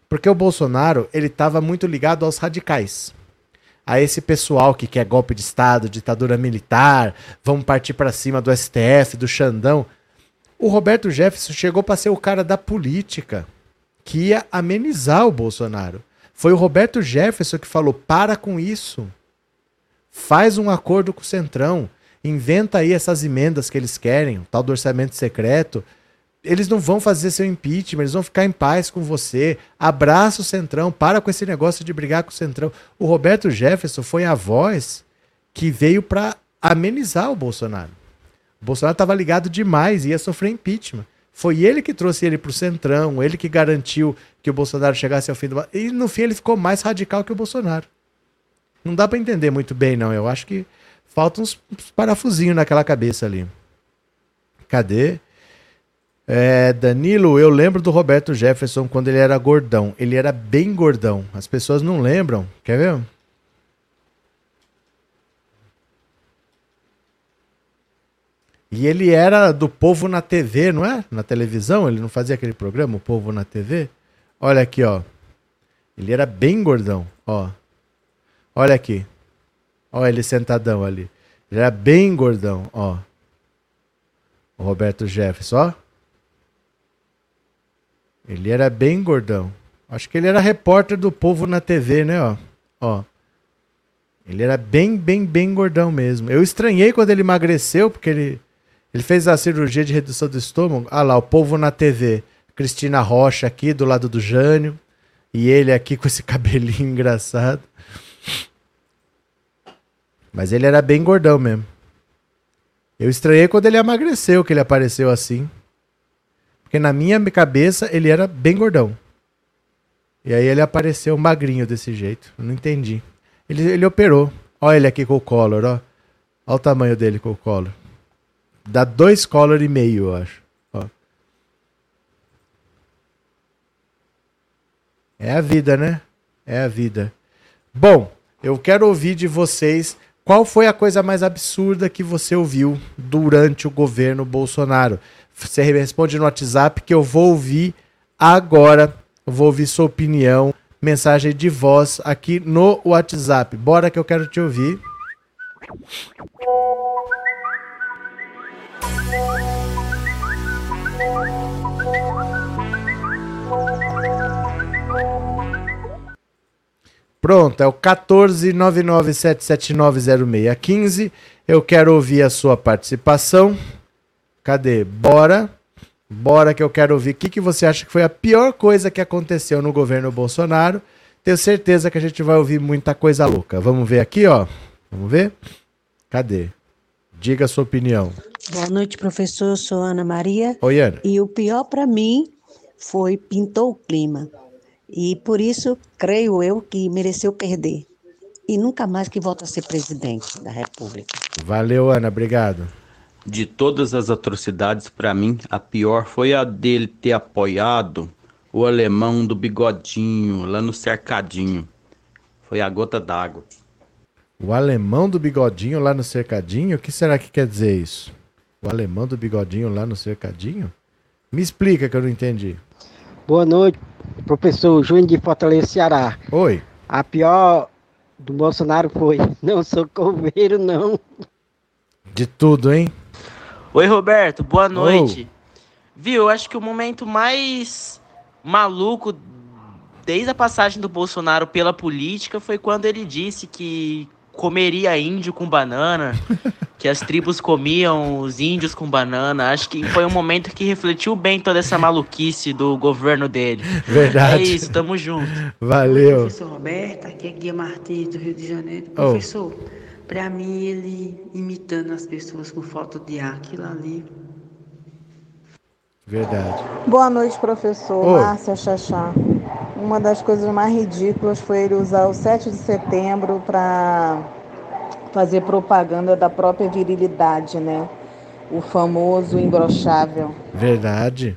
Porque o Bolsonaro, ele estava muito ligado aos radicais a esse pessoal que quer golpe de Estado, ditadura militar, vamos partir para cima do STF, do Xandão. O Roberto Jefferson chegou para ser o cara da política que ia amenizar o Bolsonaro. Foi o Roberto Jefferson que falou: para com isso. Faz um acordo com o Centrão. Inventa aí essas emendas que eles querem, o tal do orçamento secreto eles não vão fazer seu impeachment, eles vão ficar em paz com você. Abraça o Centrão, para com esse negócio de brigar com o Centrão. O Roberto Jefferson foi a voz que veio para amenizar o Bolsonaro. O Bolsonaro estava ligado demais e ia sofrer impeachment. Foi ele que trouxe ele para o Centrão, ele que garantiu que o Bolsonaro chegasse ao fim do. E no fim ele ficou mais radical que o Bolsonaro. Não dá para entender muito bem, não. Eu acho que faltam uns parafusinhos naquela cabeça ali. Cadê? É, Danilo, eu lembro do Roberto Jefferson quando ele era gordão. Ele era bem gordão. As pessoas não lembram. Quer ver? E ele era do Povo na TV, não é? Na televisão, ele não fazia aquele programa, o Povo na TV? Olha aqui, ó. Ele era bem gordão, ó. Olha aqui. Olha ele sentadão ali. Ele era bem gordão, ó. O Roberto Jefferson, ó. Ele era bem gordão. Acho que ele era repórter do povo na TV, né? Ó. ó. Ele era bem, bem, bem gordão mesmo. Eu estranhei quando ele emagreceu, porque ele, ele fez a cirurgia de redução do estômago. Ah lá, o povo na TV. Cristina Rocha aqui do lado do Jânio. E ele aqui com esse cabelinho engraçado. Mas ele era bem gordão mesmo. Eu estranhei quando ele emagreceu, que ele apareceu assim. Porque na minha cabeça ele era bem gordão. E aí ele apareceu magrinho desse jeito. Eu não entendi. Ele, ele operou. Olha ele aqui com o collar, ó. Olha o tamanho dele com o collar. Dá dois collar e meio, eu acho. Ó. É a vida, né? É a vida. Bom, eu quero ouvir de vocês qual foi a coisa mais absurda que você ouviu durante o governo Bolsonaro. Você responde no WhatsApp que eu vou ouvir agora. Vou ouvir sua opinião, mensagem de voz aqui no WhatsApp. Bora que eu quero te ouvir. Pronto, é o 14997790615. Eu quero ouvir a sua participação. Cadê? Bora. Bora que eu quero ouvir. O que, que você acha que foi a pior coisa que aconteceu no governo Bolsonaro? Tenho certeza que a gente vai ouvir muita coisa louca. Vamos ver aqui, ó. Vamos ver? Cadê? Diga a sua opinião. Boa noite, professor. Sou Ana Maria. Oi, Ana. E o pior para mim foi pintou o clima. E por isso, creio eu que mereceu perder. E nunca mais que volta a ser presidente da República. Valeu, Ana. Obrigado. De todas as atrocidades, para mim, a pior foi a dele ter apoiado o alemão do bigodinho lá no cercadinho. Foi a gota d'água. O alemão do bigodinho lá no cercadinho? O que será que quer dizer isso? O alemão do bigodinho lá no cercadinho? Me explica que eu não entendi. Boa noite, professor Júnior de Fortaleza, Ceará. Oi. A pior do Bolsonaro foi: não sou coveiro, não. De tudo, hein? Oi, Roberto, boa noite. Oh. Viu, eu acho que o momento mais maluco desde a passagem do Bolsonaro pela política foi quando ele disse que comeria índio com banana, que as tribos comiam os índios com banana. Acho que foi um momento que refletiu bem toda essa maluquice do governo dele. Verdade. É isso, tamo junto. Valeu. Professor Roberto, aqui é Guia Martins do Rio de Janeiro. Oh. Professor, para mim ele imitando as pessoas com falta de ar, aquilo ali. Verdade. Boa noite, professor. Oi. Márcia Chachá. Uma das coisas mais ridículas foi ele usar o 7 de setembro para fazer propaganda da própria virilidade, né? O famoso imbrochável. Verdade.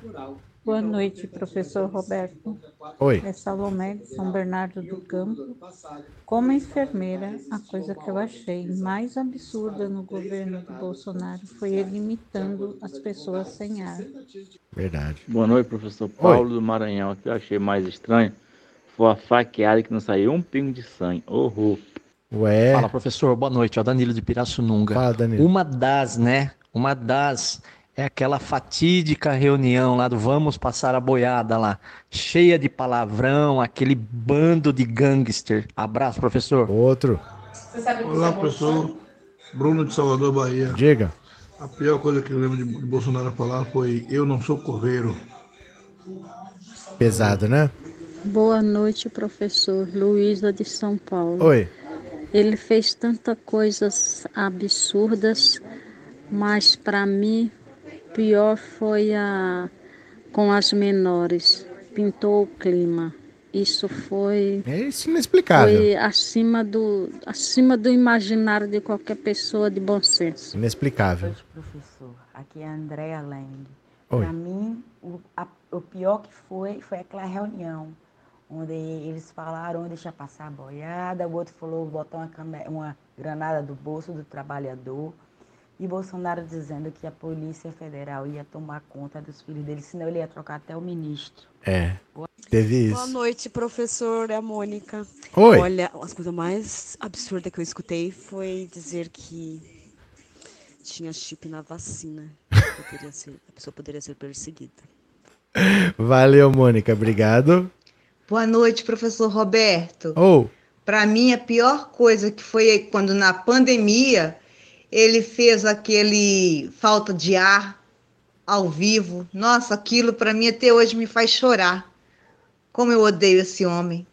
Boa noite, professor Roberto. Oi. É Salomé de São Bernardo do Campo. Como enfermeira, a coisa que eu achei mais absurda no governo do Bolsonaro foi ele imitando as pessoas sem ar. Verdade. Boa noite, professor Paulo Oi. do Maranhão. O que eu achei mais estranho foi a faqueada que não saiu um pingo de sangue. Horror. Ué. Fala, professor. Boa noite. É o Danilo de Pirassununga. Fala, Danilo. Uma das, né? Uma das é aquela fatídica reunião lá do Vamos Passar a Boiada lá, cheia de palavrão, aquele bando de gangster. Abraço, professor. Outro. Olá, professor. Bruno de Salvador, Bahia. Diga. A pior coisa que eu lembro de Bolsonaro falar foi: Eu não sou coveiro. Pesado, né? Boa noite, professor. Luísa de São Paulo. Oi. Ele fez tantas coisas absurdas, mas para mim pior foi a com as menores. Pintou o clima. Isso foi. É isso inexplicável. Foi acima do, acima do imaginário de qualquer pessoa de bom senso. Inexplicável. Oi, professor. Aqui é a Andréa Leng. Para mim, o, a, o pior que foi foi aquela reunião onde eles falaram deixar passar a boiada, o outro falou botar uma, uma granada do bolso do trabalhador. E Bolsonaro dizendo que a Polícia Federal ia tomar conta dos filhos dele, senão ele ia trocar até o ministro. É. Teve isso. Boa noite, professor. É a Mônica. Oi. Olha, as coisas mais absurdas que eu escutei foi dizer que tinha chip na vacina. Ser, a pessoa poderia ser perseguida. Valeu, Mônica. Obrigado. Boa noite, professor Roberto. Oh. Para mim, a pior coisa que foi quando na pandemia ele fez aquele falta de ar ao vivo. Nossa, aquilo para mim até hoje me faz chorar. Como eu odeio esse homem.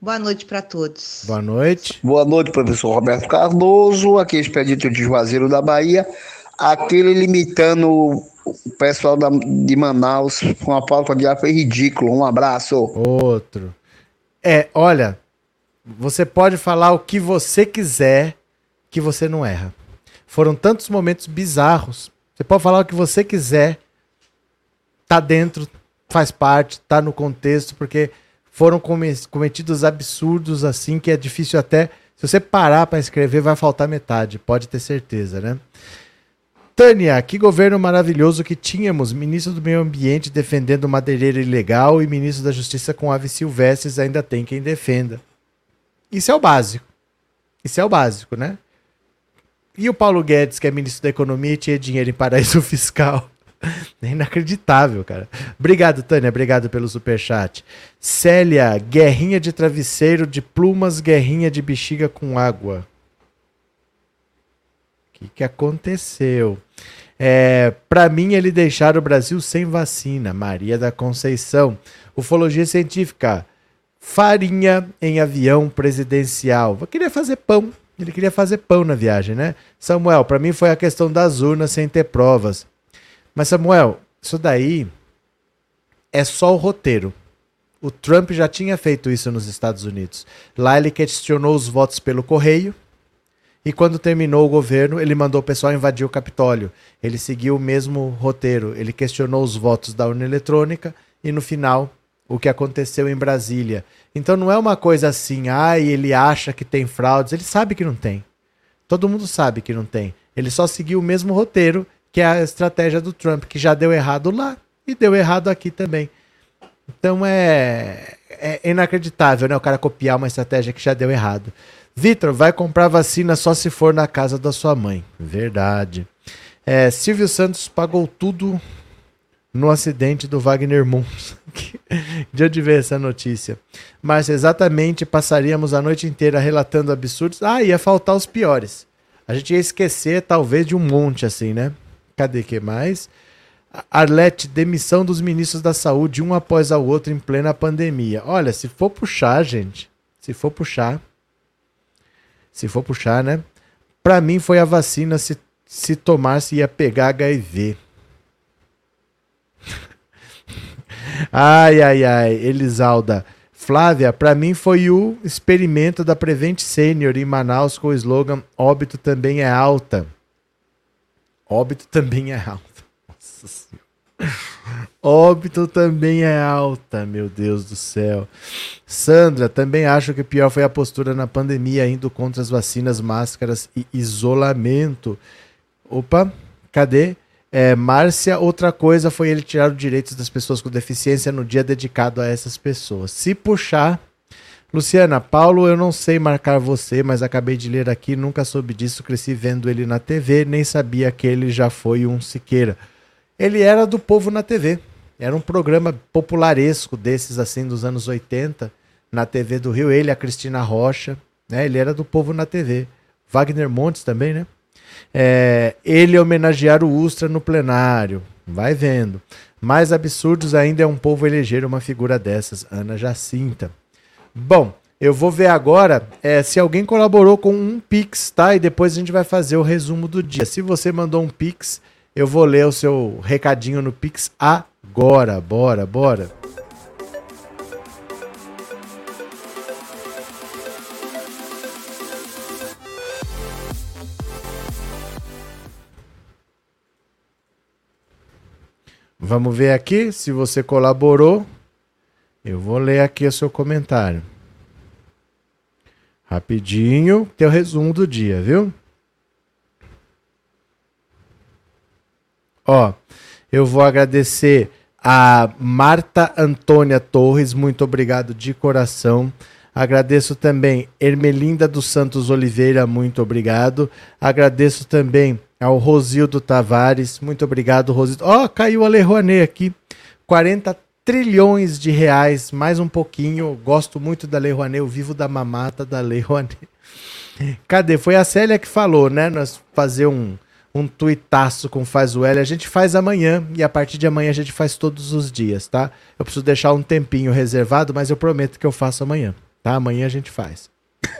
Boa noite para todos. Boa noite. Boa noite, professor Roberto Cardoso, aqui é expedito de Juazeiro da Bahia. Aquele limitando o pessoal da, de Manaus com a falta de ar foi ridículo. Um abraço. Outro. É, olha, você pode falar o que você quiser que você não erra. Foram tantos momentos bizarros. Você pode falar o que você quiser. Tá dentro, faz parte, tá no contexto, porque foram cometidos absurdos assim que é difícil até. Se você parar para escrever, vai faltar metade, pode ter certeza, né? Tânia, que governo maravilhoso que tínhamos. Ministro do Meio Ambiente defendendo madeireira ilegal e ministro da Justiça com aves silvestres ainda tem quem defenda. Isso é o básico. Isso é o básico, né? E o Paulo Guedes, que é ministro da Economia e tinha dinheiro em paraíso fiscal. É inacreditável, cara. Obrigado, Tânia. Obrigado pelo superchat. Célia, guerrinha de travesseiro de plumas, guerrinha de bexiga com água. O que, que aconteceu? É, para mim, ele deixar o Brasil sem vacina. Maria da Conceição. Ufologia científica. Farinha em avião presidencial. Vou querer fazer pão Ele queria fazer pão na viagem, né? Samuel, para mim foi a questão das urnas sem ter provas. Mas, Samuel, isso daí é só o roteiro. O Trump já tinha feito isso nos Estados Unidos. Lá ele questionou os votos pelo correio. E quando terminou o governo, ele mandou o pessoal invadir o Capitólio. Ele seguiu o mesmo roteiro. Ele questionou os votos da urna eletrônica e no final o que aconteceu em Brasília. Então não é uma coisa assim, ah, ele acha que tem fraudes, ele sabe que não tem. Todo mundo sabe que não tem. Ele só seguiu o mesmo roteiro, que é a estratégia do Trump, que já deu errado lá e deu errado aqui também. Então é, é inacreditável, né? O cara copiar uma estratégia que já deu errado. Vitor, vai comprar vacina só se for na casa da sua mãe. Verdade. É, Silvio Santos pagou tudo no acidente do Wagner Mons. De onde veio essa notícia? Mas exatamente passaríamos a noite inteira relatando absurdos. Ah, ia faltar os piores. A gente ia esquecer, talvez, de um monte assim, né? Cadê que mais? Arlete, demissão dos ministros da saúde, um após o outro em plena pandemia. Olha, se for puxar, gente, se for puxar, se for puxar, né? Para mim foi a vacina se, se tomasse ia pegar HIV. Ai, ai, ai, Elisalda. Flávia, para mim foi o experimento da Prevent Senior em Manaus com o slogan óbito também é alta. Óbito também é alta. Nossa senhora. Óbito também é alta, meu Deus do céu. Sandra, também acho que pior foi a postura na pandemia, indo contra as vacinas, máscaras e isolamento. Opa, cadê? É, Márcia, outra coisa foi ele tirar os direitos das pessoas com deficiência no dia dedicado a essas pessoas. Se puxar. Luciana, Paulo, eu não sei marcar você, mas acabei de ler aqui, nunca soube disso, cresci vendo ele na TV, nem sabia que ele já foi um Siqueira. Ele era do povo na TV. Era um programa popularesco desses assim dos anos 80 na TV do Rio. Ele, a Cristina Rocha, né? Ele era do povo na TV. Wagner Montes também, né? É, ele homenagear o Ustra no plenário. Vai vendo. Mais absurdos ainda é um povo eleger uma figura dessas. Ana Jacinta. Bom, eu vou ver agora é, se alguém colaborou com um Pix, tá? E depois a gente vai fazer o resumo do dia. Se você mandou um Pix, eu vou ler o seu recadinho no Pix agora. Bora, bora. Vamos ver aqui se você colaborou. Eu vou ler aqui o seu comentário. Rapidinho, teu resumo do dia, viu? Ó, eu vou agradecer a Marta Antônia Torres, muito obrigado de coração. Agradeço também Ermelinda dos Santos Oliveira, muito obrigado. Agradeço também ao Rosildo Tavares. Muito obrigado, Rosildo. Ó, oh, caiu a Le Rouanet aqui. 40 trilhões de reais, mais um pouquinho. Gosto muito da Le Rouanet, eu vivo da mamata da Le Rouanet. Cadê? Foi a Célia que falou, né? Nós fazer um, um tuitaço com Faz o L. A gente faz amanhã e a partir de amanhã a gente faz todos os dias, tá? Eu preciso deixar um tempinho reservado, mas eu prometo que eu faço amanhã, tá? Amanhã a gente faz.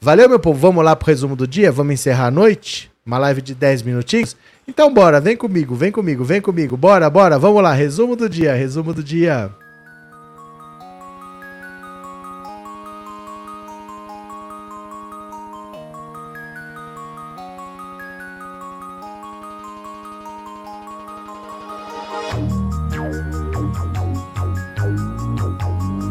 Valeu, meu povo. Vamos lá pro resumo do dia? Vamos encerrar a noite? Uma live de 10 minutinhos? Então bora, vem comigo, vem comigo, vem comigo. Bora, bora, vamos lá. Resumo do dia, resumo do dia.